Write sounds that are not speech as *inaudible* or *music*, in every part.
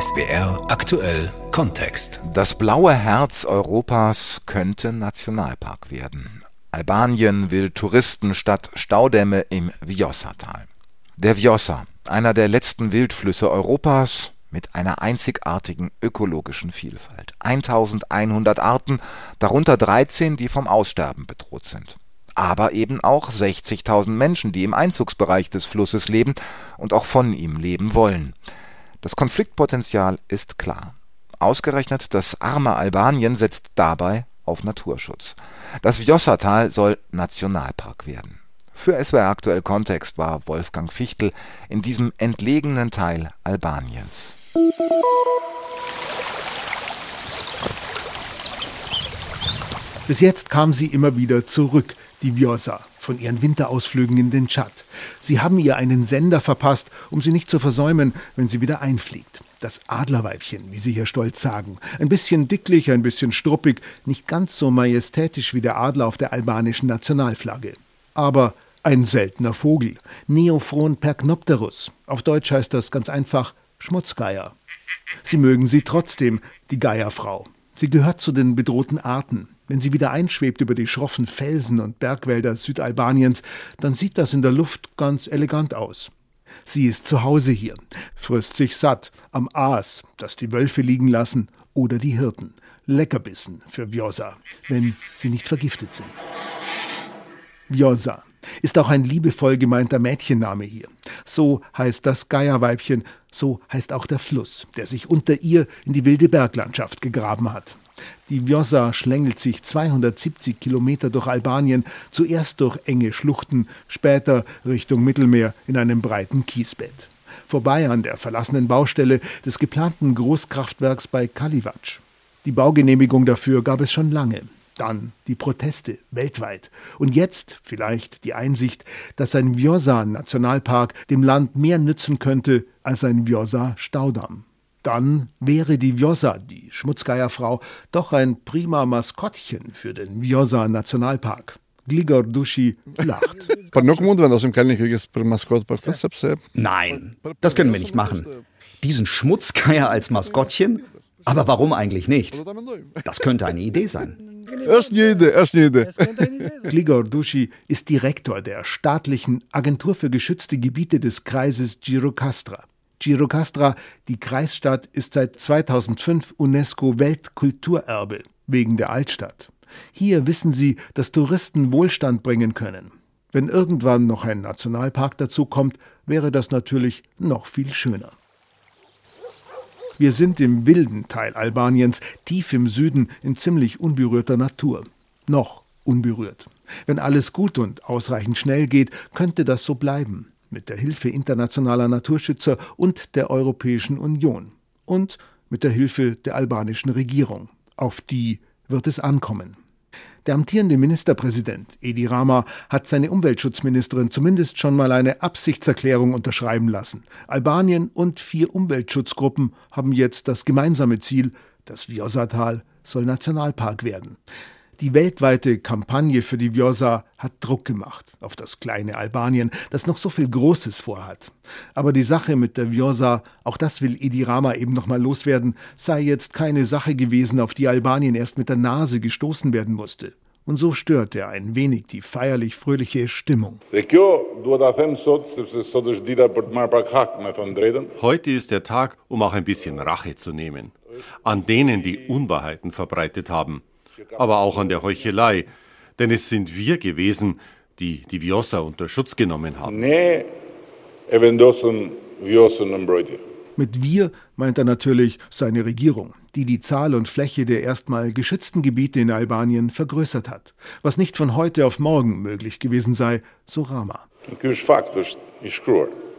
SBR aktuell Kontext. Das blaue Herz Europas könnte Nationalpark werden. Albanien will Touristen statt Staudämme im Vjosa-Tal. Der Vjosa, einer der letzten Wildflüsse Europas mit einer einzigartigen ökologischen Vielfalt. 1100 Arten, darunter 13, die vom Aussterben bedroht sind. Aber eben auch 60.000 Menschen, die im Einzugsbereich des Flusses leben und auch von ihm leben wollen. Das Konfliktpotenzial ist klar. Ausgerechnet das arme Albanien setzt dabei auf Naturschutz. Das Vjosa-Tal soll Nationalpark werden. Für SWR aktuell Kontext war Wolfgang Fichtel in diesem entlegenen Teil Albaniens. Bis jetzt kam sie immer wieder zurück, die Vjosa, von ihren Winterausflügen in den Tschad. Sie haben ihr einen Sender verpasst, um sie nicht zu versäumen, wenn sie wieder einfliegt. Das Adlerweibchen, wie sie hier stolz sagen. Ein bisschen dicklich, ein bisschen struppig, nicht ganz so majestätisch wie der Adler auf der albanischen Nationalflagge. Aber ein seltener Vogel. Neophron percnopterus. Auf Deutsch heißt das ganz einfach Schmutzgeier. Sie mögen sie trotzdem, die Geierfrau. Sie gehört zu den bedrohten Arten. Wenn sie wieder einschwebt über die schroffen Felsen und Bergwälder Südalbaniens, dann sieht das in der Luft ganz elegant aus. Sie ist zu Hause hier, frisst sich satt am Aas, das die Wölfe liegen lassen, oder die Hirten. Leckerbissen für Vjosa, wenn sie nicht vergiftet sind. Vjosa ist auch ein liebevoll gemeinter Mädchenname hier. So heißt das Geierweibchen, so heißt auch der Fluss, der sich unter ihr in die wilde Berglandschaft gegraben hat. Die Vjosa schlängelt sich 270 Kilometer durch Albanien, zuerst durch enge Schluchten, später Richtung Mittelmeer in einem breiten Kiesbett. Vorbei an der verlassenen Baustelle des geplanten Großkraftwerks bei Kalivac. Die Baugenehmigung dafür gab es schon lange. Dann die Proteste weltweit. Und jetzt vielleicht die Einsicht, dass ein Vjosa-Nationalpark dem Land mehr nützen könnte als ein Vjosa-Staudamm. Dann wäre die Vjosa, die Schmutzgeierfrau, doch ein prima Maskottchen für den Vjosa Nationalpark. Gligor Dushi lacht. *laughs* Nein, das können wir nicht machen. Diesen Schmutzgeier als Maskottchen? Aber warum eigentlich nicht? Das könnte eine Idee sein. Gligor Dushi ist Direktor der staatlichen Agentur für geschützte Gebiete des Kreises Girocastra. Girocastra, die Kreisstadt, ist seit 2005 UNESCO Weltkulturerbe wegen der Altstadt. Hier wissen sie, dass Touristen Wohlstand bringen können. Wenn irgendwann noch ein Nationalpark dazukommt, wäre das natürlich noch viel schöner. Wir sind im wilden Teil Albaniens, tief im Süden, in ziemlich unberührter Natur. Noch unberührt. Wenn alles gut und ausreichend schnell geht, könnte das so bleiben mit der Hilfe internationaler Naturschützer und der Europäischen Union und mit der Hilfe der albanischen Regierung. Auf die wird es ankommen. Der amtierende Ministerpräsident Edi Rama hat seine Umweltschutzministerin zumindest schon mal eine Absichtserklärung unterschreiben lassen. Albanien und vier Umweltschutzgruppen haben jetzt das gemeinsame Ziel, das Vjosatal soll Nationalpark werden. Die weltweite Kampagne für die Vjosa hat Druck gemacht auf das kleine Albanien, das noch so viel Großes vorhat. Aber die Sache mit der Vjosa, auch das will Edi Rama eben noch mal loswerden, sei jetzt keine Sache gewesen, auf die Albanien erst mit der Nase gestoßen werden musste. Und so stört er ein wenig die feierlich fröhliche Stimmung. Heute ist der Tag, um auch ein bisschen Rache zu nehmen. An denen, die Unwahrheiten verbreitet haben aber auch an der Heuchelei, denn es sind wir gewesen, die die Vjosa unter Schutz genommen haben. Mit wir meint er natürlich seine Regierung, die die Zahl und Fläche der erstmal geschützten Gebiete in Albanien vergrößert hat, was nicht von heute auf morgen möglich gewesen sei, so Rama.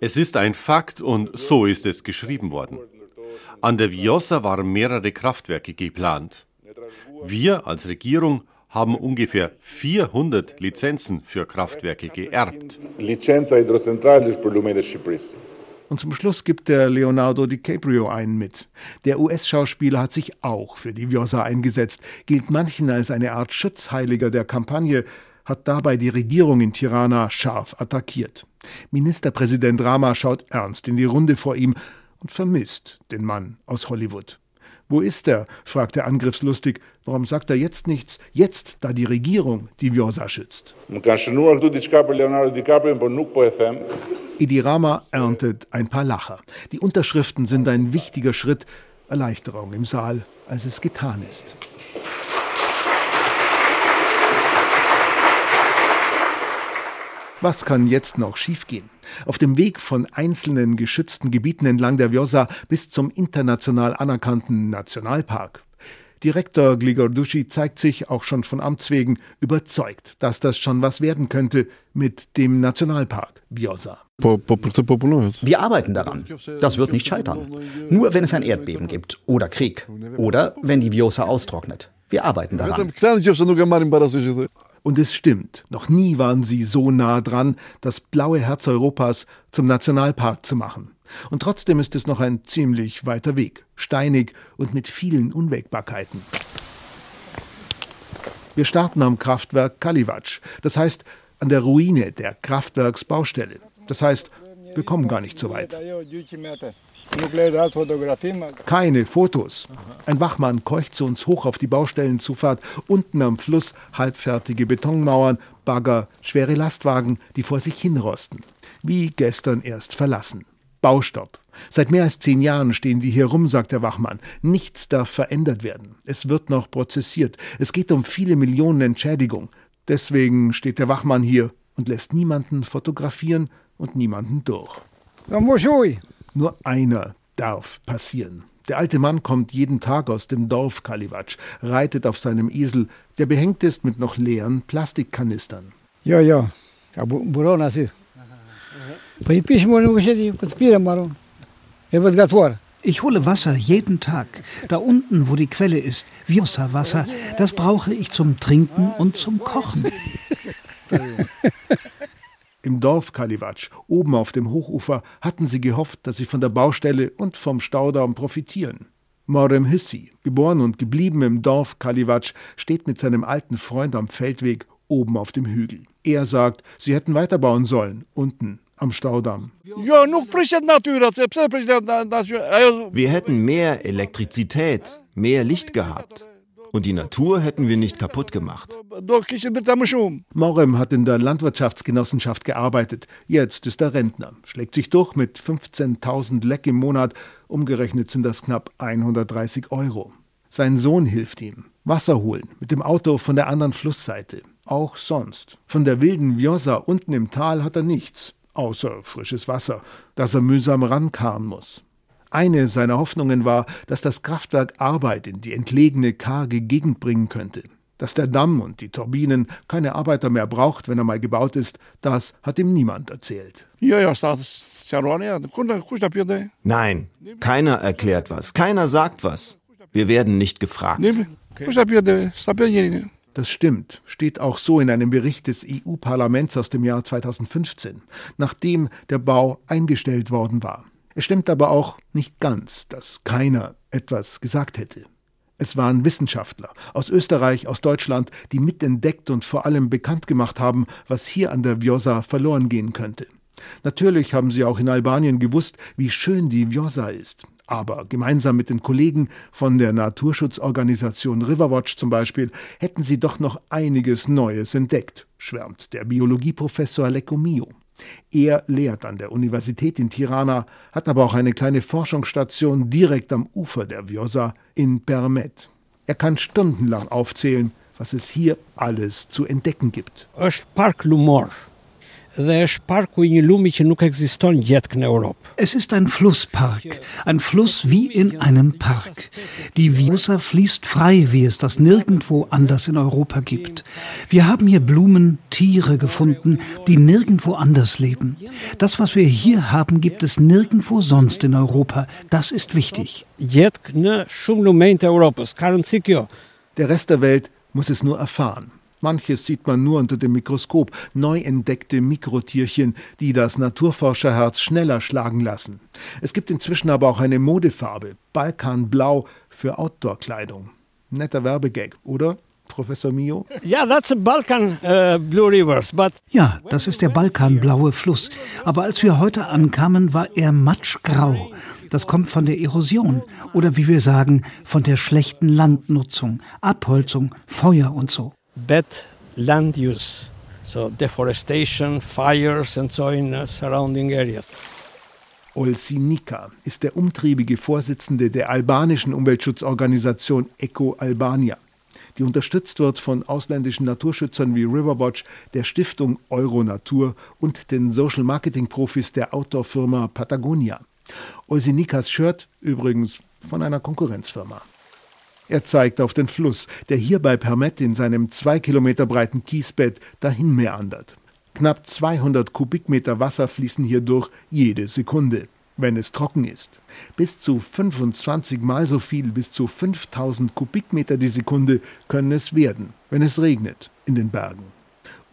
Es ist ein Fakt und so ist es geschrieben worden. An der Vjosa waren mehrere Kraftwerke geplant. Wir als Regierung haben ungefähr 400 Lizenzen für Kraftwerke geerbt. Und zum Schluss gibt der Leonardo DiCaprio einen mit. Der US-Schauspieler hat sich auch für die Vjosa eingesetzt, gilt manchen als eine Art Schutzheiliger der Kampagne, hat dabei die Regierung in Tirana scharf attackiert. Ministerpräsident Rama schaut ernst in die Runde vor ihm und vermisst den Mann aus Hollywood. Wo ist er? fragt er angriffslustig. Warum sagt er jetzt nichts? Jetzt, da die Regierung die Vjosa schützt. Edi Rama erntet ein paar Lacher. Die Unterschriften sind ein wichtiger Schritt. Erleichterung im Saal, als es getan ist. Was kann jetzt noch schiefgehen? Auf dem Weg von einzelnen geschützten Gebieten entlang der Vjosa bis zum international anerkannten Nationalpark. Direktor Gligordushi zeigt sich auch schon von Amts wegen überzeugt, dass das schon was werden könnte mit dem Nationalpark Vjosa. Wir arbeiten daran. Das wird nicht scheitern. Nur wenn es ein Erdbeben gibt oder Krieg oder wenn die Vjosa austrocknet. Wir arbeiten daran. Und es stimmt, noch nie waren sie so nah dran, das blaue Herz Europas zum Nationalpark zu machen. Und trotzdem ist es noch ein ziemlich weiter Weg, steinig und mit vielen Unwägbarkeiten. Wir starten am Kraftwerk Kalivac, das heißt an der Ruine der Kraftwerksbaustelle. Das heißt, wir kommen gar nicht so weit. Keine Fotos. Ein Wachmann keucht zu uns hoch auf die Baustellenzufahrt. Unten am Fluss halbfertige Betonmauern, Bagger, schwere Lastwagen, die vor sich hinrosten. Wie gestern erst verlassen. Baustopp. Seit mehr als zehn Jahren stehen wir hier rum, sagt der Wachmann. Nichts darf verändert werden. Es wird noch prozessiert. Es geht um viele Millionen Entschädigung. Deswegen steht der Wachmann hier und lässt niemanden fotografieren und niemanden durch. Nur einer darf passieren. Der alte Mann kommt jeden Tag aus dem Dorf Kalivac, reitet auf seinem Esel, der behängt ist mit noch leeren Plastikkanistern. Ja, ja. Ich hole Wasser jeden Tag. Da unten, wo die Quelle ist, Vjosa-Wasser, das brauche ich zum Trinken und zum Kochen. *laughs* Im Dorf Kalivac, oben auf dem Hochufer, hatten sie gehofft, dass sie von der Baustelle und vom Staudamm profitieren. Morem Hissi, geboren und geblieben im Dorf Kalivac, steht mit seinem alten Freund am Feldweg oben auf dem Hügel. Er sagt, sie hätten weiterbauen sollen, unten am Staudamm. Wir hätten mehr Elektrizität, mehr Licht gehabt. Und die Natur hätten wir nicht kaputt gemacht. Morem hat in der Landwirtschaftsgenossenschaft gearbeitet. Jetzt ist er Rentner, schlägt sich durch mit 15.000 Leck im Monat. Umgerechnet sind das knapp 130 Euro. Sein Sohn hilft ihm. Wasser holen mit dem Auto von der anderen Flussseite. Auch sonst. Von der wilden Vjosa unten im Tal hat er nichts, außer frisches Wasser, das er mühsam rankarren muss. Eine seiner Hoffnungen war, dass das Kraftwerk Arbeit in die entlegene, karge Gegend bringen könnte. Dass der Damm und die Turbinen keine Arbeiter mehr braucht, wenn er mal gebaut ist, das hat ihm niemand erzählt. Nein, keiner erklärt was, keiner sagt was. Wir werden nicht gefragt. Das stimmt, steht auch so in einem Bericht des EU-Parlaments aus dem Jahr 2015, nachdem der Bau eingestellt worden war. Es stimmt aber auch nicht ganz, dass keiner etwas gesagt hätte. Es waren Wissenschaftler aus Österreich, aus Deutschland, die mitentdeckt und vor allem bekannt gemacht haben, was hier an der Vjosa verloren gehen könnte. Natürlich haben sie auch in Albanien gewusst, wie schön die Vjosa ist. Aber gemeinsam mit den Kollegen von der Naturschutzorganisation Riverwatch zum Beispiel hätten sie doch noch einiges Neues entdeckt, schwärmt der Biologieprofessor Lecco Mio. Er lehrt an der Universität in Tirana, hat aber auch eine kleine Forschungsstation direkt am Ufer der Vjosa in Permet. Er kann stundenlang aufzählen, was es hier alles zu entdecken gibt. Park Lumor. Es ist ein Flusspark, ein Fluss wie in einem Park. Die Vjosa fließt frei, wie es das nirgendwo anders in Europa gibt. Wir haben hier Blumen, Tiere gefunden, die nirgendwo anders leben. Das, was wir hier haben, gibt es nirgendwo sonst in Europa. Das ist wichtig. Der Rest der Welt muss es nur erfahren. Manches sieht man nur unter dem Mikroskop, neu entdeckte Mikrotierchen, die das Naturforscherherz schneller schlagen lassen. Es gibt inzwischen aber auch eine Modefarbe, Balkanblau, für Outdoor-Kleidung. Netter Werbegag, oder? Professor Mio? Ja, that's Balkan uh, Blue Rivers, but ja, das ist der Balkanblaue Fluss. Aber als wir heute ankamen, war er matschgrau. Das kommt von der Erosion oder wie wir sagen, von der schlechten Landnutzung, Abholzung, Feuer und so. Bad land use, so deforestation, fires and so in uh, surrounding areas. Olsinika ist der umtriebige Vorsitzende der albanischen Umweltschutzorganisation Eco Albania, die unterstützt wird von ausländischen Naturschützern wie Riverwatch, der Stiftung Euronatur und den Social Marketing Profis der Outdoor-Firma Patagonia. Olsinikas Shirt übrigens von einer Konkurrenzfirma. Er zeigt auf den Fluss, der hier bei Permet in seinem zwei Kilometer breiten Kiesbett dahin meandert. Knapp 200 Kubikmeter Wasser fließen hier durch jede Sekunde, wenn es trocken ist. Bis zu 25 Mal so viel, bis zu 5000 Kubikmeter die Sekunde können es werden, wenn es regnet in den Bergen.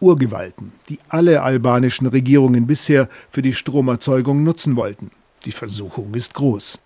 Urgewalten, die alle albanischen Regierungen bisher für die Stromerzeugung nutzen wollten. Die Versuchung ist groß.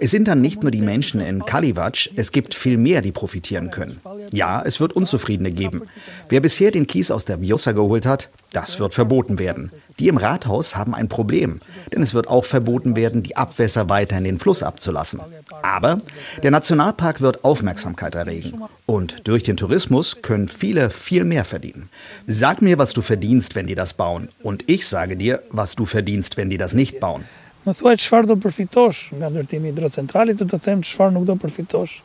Es sind dann nicht nur die Menschen in Kalivac, es gibt viel mehr, die profitieren können. Ja, es wird Unzufriedene geben. Wer bisher den Kies aus der Vjosa geholt hat, das wird verboten werden. Die im Rathaus haben ein Problem, denn es wird auch verboten werden, die Abwässer weiter in den Fluss abzulassen. Aber der Nationalpark wird Aufmerksamkeit erregen. Und durch den Tourismus können viele viel mehr verdienen. Sag mir, was du verdienst, wenn die das bauen. Und ich sage dir, was du verdienst, wenn die das nicht bauen. Më thuaj çfarë do përfitosh nga ndërtimi i hidrocentralit, të them çfarë nuk do përfitosh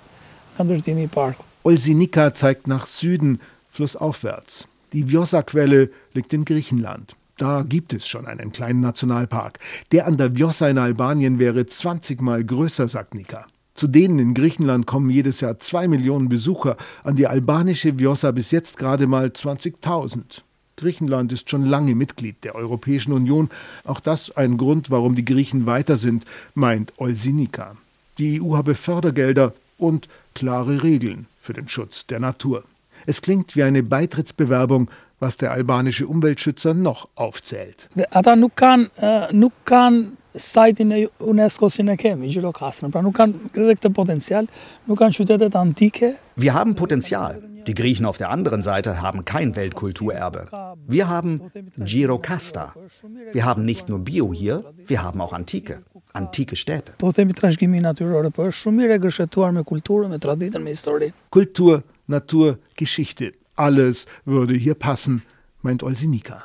nga ndërtimi i parkut. Olsinika zeigt nach Süden, flussaufwärts. Die Vjosa-Quelle liegt in Griechenland. Da gibt es schon einen kleinen Nationalpark. Der an der Vjosa in Albanien wäre 20 mal größer, sagt Nika. Zu denen in Griechenland kommen jedes Jahr zwei Millionen Besucher, an die albanische Vjosa bis jetzt gerade mal 20.000. Griechenland ist schon lange Mitglied der Europäischen Union. Auch das ein Grund, warum die Griechen weiter sind, meint Olsinika. Die EU habe Fördergelder und klare Regeln für den Schutz der Natur. Es klingt wie eine Beitrittsbewerbung, was der albanische Umweltschützer noch aufzählt. Ata nuk kanë nuk kanë sajtin e UNESCO si ne kemi, Gjirokastrën. Pra nuk kanë edhe këtë potenzial, nuk kanë qytetet antike. Wir haben Potenzial. Die Griechen auf der anderen Seite haben kein Weltkulturerbe. Wir haben Girokasta. Wir haben nicht nur Bio hier, wir haben auch Antike. Antike Städte. Kultur, Natur, Geschichte. Alles würde hier passen, meint Olsinika.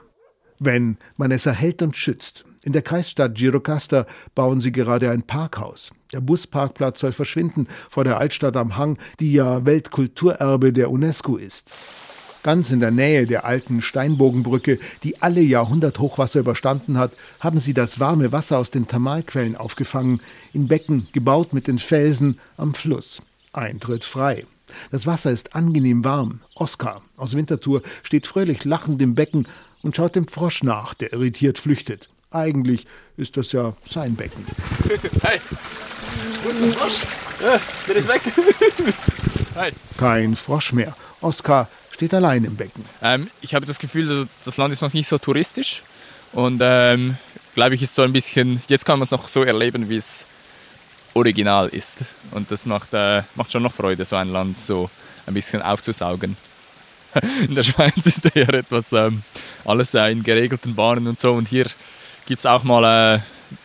Wenn man es erhält und schützt, in der Kreisstadt Girocasta bauen sie gerade ein Parkhaus. Der Busparkplatz soll verschwinden vor der Altstadt am Hang, die ja Weltkulturerbe der UNESCO ist. Ganz in der Nähe der alten Steinbogenbrücke, die alle Jahrhunderthochwasser überstanden hat, haben sie das warme Wasser aus den Thermalquellen aufgefangen, in Becken gebaut mit den Felsen am Fluss. Eintritt frei. Das Wasser ist angenehm warm. Oskar aus Winterthur steht fröhlich lachend im Becken und schaut dem Frosch nach, der irritiert flüchtet. Eigentlich ist das ja sein Becken. *laughs* Hey, wo ist der Frosch? Ja, der ist weg. *laughs* Hi. Kein Frosch mehr. Oskar steht allein im Becken. Ähm, ich habe das Gefühl, das Land ist noch nicht so touristisch. Und ähm, glaube ich, ist so ein bisschen, jetzt kann man es noch so erleben, wie es original ist. Und das macht, äh, macht schon noch Freude, so ein Land so ein bisschen aufzusaugen. *laughs* In der Schweiz ist eher etwas ähm, alles äh, in geregelten Bahnen und so. Und hier gibt es auch mal, äh,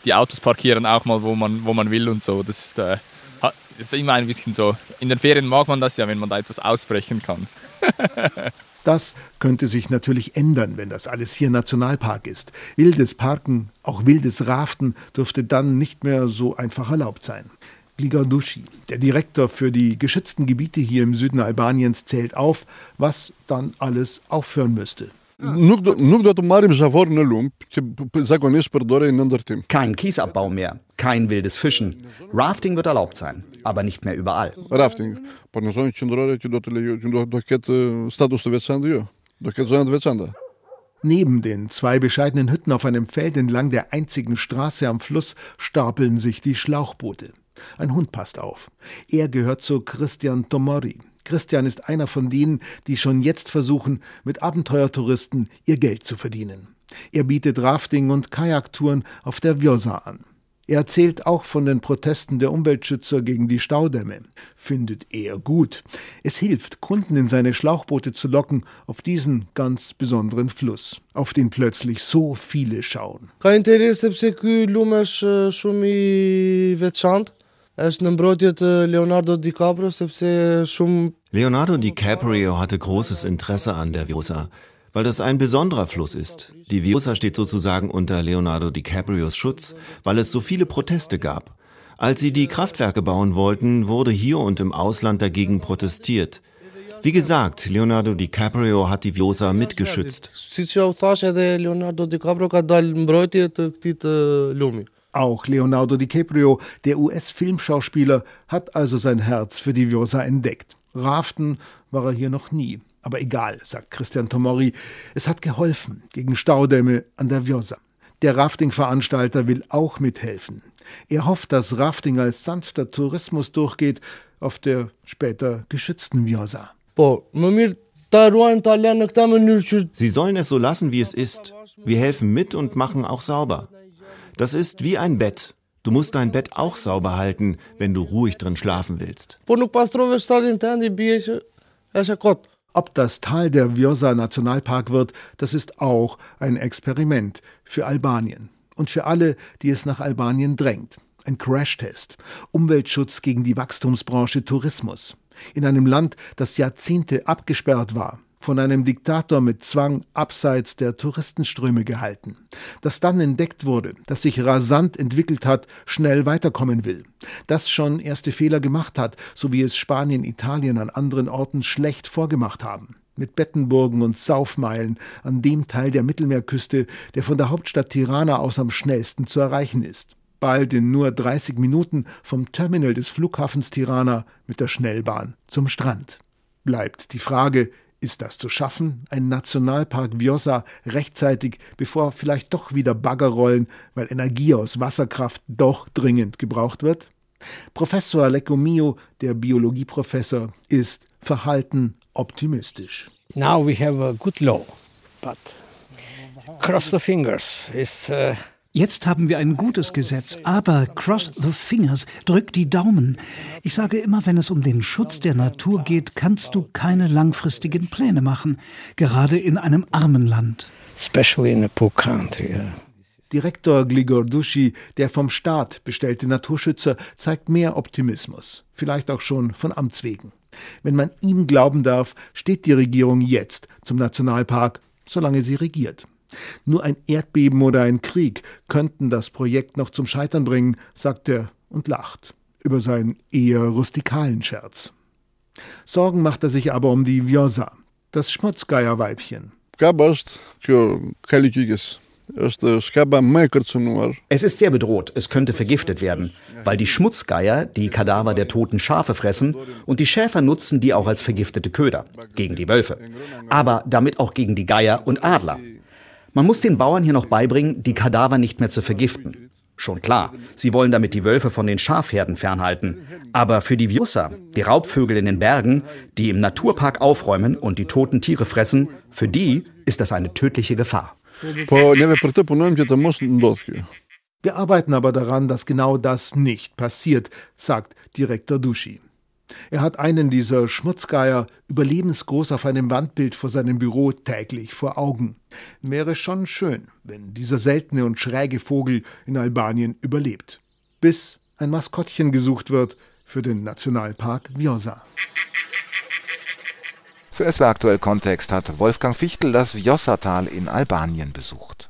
die Autos parkieren auch mal, wo man, wo man will und so. Das ist, äh, ist immer ein bisschen so. In den Ferien mag man das ja, wenn man da etwas ausbrechen kann. *laughs* Das könnte sich natürlich ändern, wenn das alles hier Nationalpark ist. Wildes Parken, auch wildes Raften dürfte dann nicht mehr so einfach erlaubt sein. Gligardushi, der Direktor für die geschützten Gebiete hier im Süden Albaniens, zählt auf, was dann alles aufhören müsste. Nuk do, nuk do të marrim zhavor në lump që zakonisht përdoren në ndërtim. Kein Kiesabbau mehr, kein wildes Fischen. Rafting wird erlaubt sein, aber nicht mehr überall. Rafting, por në zonë qendrore që do të lejo, që do, do ketë status të veçantë jo. Do ketë zonë të veçanta. Neben den zwei bescheidenen Hütten auf einem Feld entlang der einzigen Straße am Fluss stapeln sich die Schlauchboote. Ein Hund passt auf. Er gehört zu Christian Tomori, Christian ist einer von denen, die schon jetzt versuchen, mit Abenteuertouristen ihr Geld zu verdienen. Er bietet Rafting und Kajaktouren auf der Vjosa an. Er erzählt auch von den Protesten der Umweltschützer gegen die Staudämme. Findet er gut. Es hilft, Kunden in seine Schlauchboote zu locken auf diesen ganz besonderen Fluss, auf den plötzlich so viele schauen. Leonardo DiCaprio hatte großes Interesse an der Vjosa weil das ein besonderer Fluss ist. Die Vjosa steht sozusagen unter Leonardo DiCaprios Schutz, weil es so viele Proteste gab. Als sie die Kraftwerke bauen wollten, wurde hier und im Ausland dagegen protestiert. Wie gesagt, Leonardo DiCaprio hat die Vjosa mitgeschützt. Auch Leonardo DiCaprio, der US-Filmschauspieler, hat also sein Herz für die Vjosa entdeckt. Raften war er hier noch nie. Aber egal, sagt Christian Tomori, es hat geholfen gegen Staudämme an der Vjosa. Der Rafting-Veranstalter will auch mithelfen. Er hofft, dass Rafting als sanfter Tourismus durchgeht auf der später geschützten Vjosa. Sie sollen es so lassen, wie es ist. Wir helfen mit und machen auch sauber. Das ist wie ein Bett. Du musst dein Bett auch sauber halten, wenn du ruhig drin schlafen willst. Ob das Tal der Vjosa Nationalpark wird, das ist auch ein Experiment für Albanien und für alle, die es nach Albanien drängt. Ein Crashtest. Umweltschutz gegen die Wachstumsbranche Tourismus. In einem Land, das Jahrzehnte abgesperrt war, von einem Diktator mit Zwang abseits der Touristenströme gehalten, das dann entdeckt wurde, das sich rasant entwickelt hat, schnell weiterkommen will, das schon erste Fehler gemacht hat, so wie es Spanien, Italien an anderen Orten schlecht vorgemacht haben mit Bettenburgen und Saufmeilen an dem Teil der Mittelmeerküste, der von der Hauptstadt Tirana aus am schnellsten zu erreichen ist. Bald in nur 30 Minuten vom Terminal des Flughafens Tirana mit der Schnellbahn zum Strand. Bleibt die Frage, ist das zu schaffen, ein Nationalpark Vjosa rechtzeitig, bevor vielleicht doch wieder Bagger rollen, weil Energie aus Wasserkraft doch dringend gebraucht wird? Professor Lecomio, der Biologieprofessor, ist verhalten optimistisch. Now we have a good law, but cross the fingers is uh Jetzt haben wir ein gutes Gesetz, aber cross the fingers, drück die Daumen. Ich sage immer, wenn es um den Schutz der Natur geht, kannst du keine langfristigen Pläne machen, gerade in einem armen Land. Especially in a poor country. Yeah. Direktor Gligor Duschi, der vom Staat bestellte Naturschützer, zeigt mehr Optimismus, vielleicht auch schon von Amts wegen. Wenn man ihm glauben darf, steht die Regierung jetzt zum Nationalpark, solange sie regiert. Nur ein Erdbeben oder ein Krieg könnten das Projekt noch zum Scheitern bringen, sagt er und lacht über seinen eher rustikalen Scherz. Sorgen macht er sich aber um die Vjosa, das Schmutzgeierweibchen. Es ist sehr bedroht, es könnte vergiftet werden, weil die Schmutzgeier die Kadaver der toten Schafe fressen und die Schäfer nutzen die auch als vergiftete Köder, gegen die Wölfe, aber damit auch gegen die Geier und Adler. Man muss den Bauern hier noch beibringen, die Kadaver nicht mehr zu vergiften. Schon klar, sie wollen damit die Wölfe von den Schafherden fernhalten. Aber für die Vjosa, die Raubvögel in den Bergen, die im Naturpark aufräumen und die toten Tiere fressen, für die ist das eine tödliche Gefahr. Wir arbeiten aber daran, dass genau das nicht passiert, sagt Direktor Duschi. Er hat einen dieser Schmutzgeier überlebensgroß auf einem Wandbild vor seinem Büro täglich vor Augen. Wäre schon schön, wenn dieser seltene und schräge Vogel in Albanien überlebt. Bis ein Maskottchen gesucht wird für den Nationalpark Vjosa. Für SW Aktuell Kontext hat Wolfgang Fichtel das Vjosa-Tal in Albanien besucht.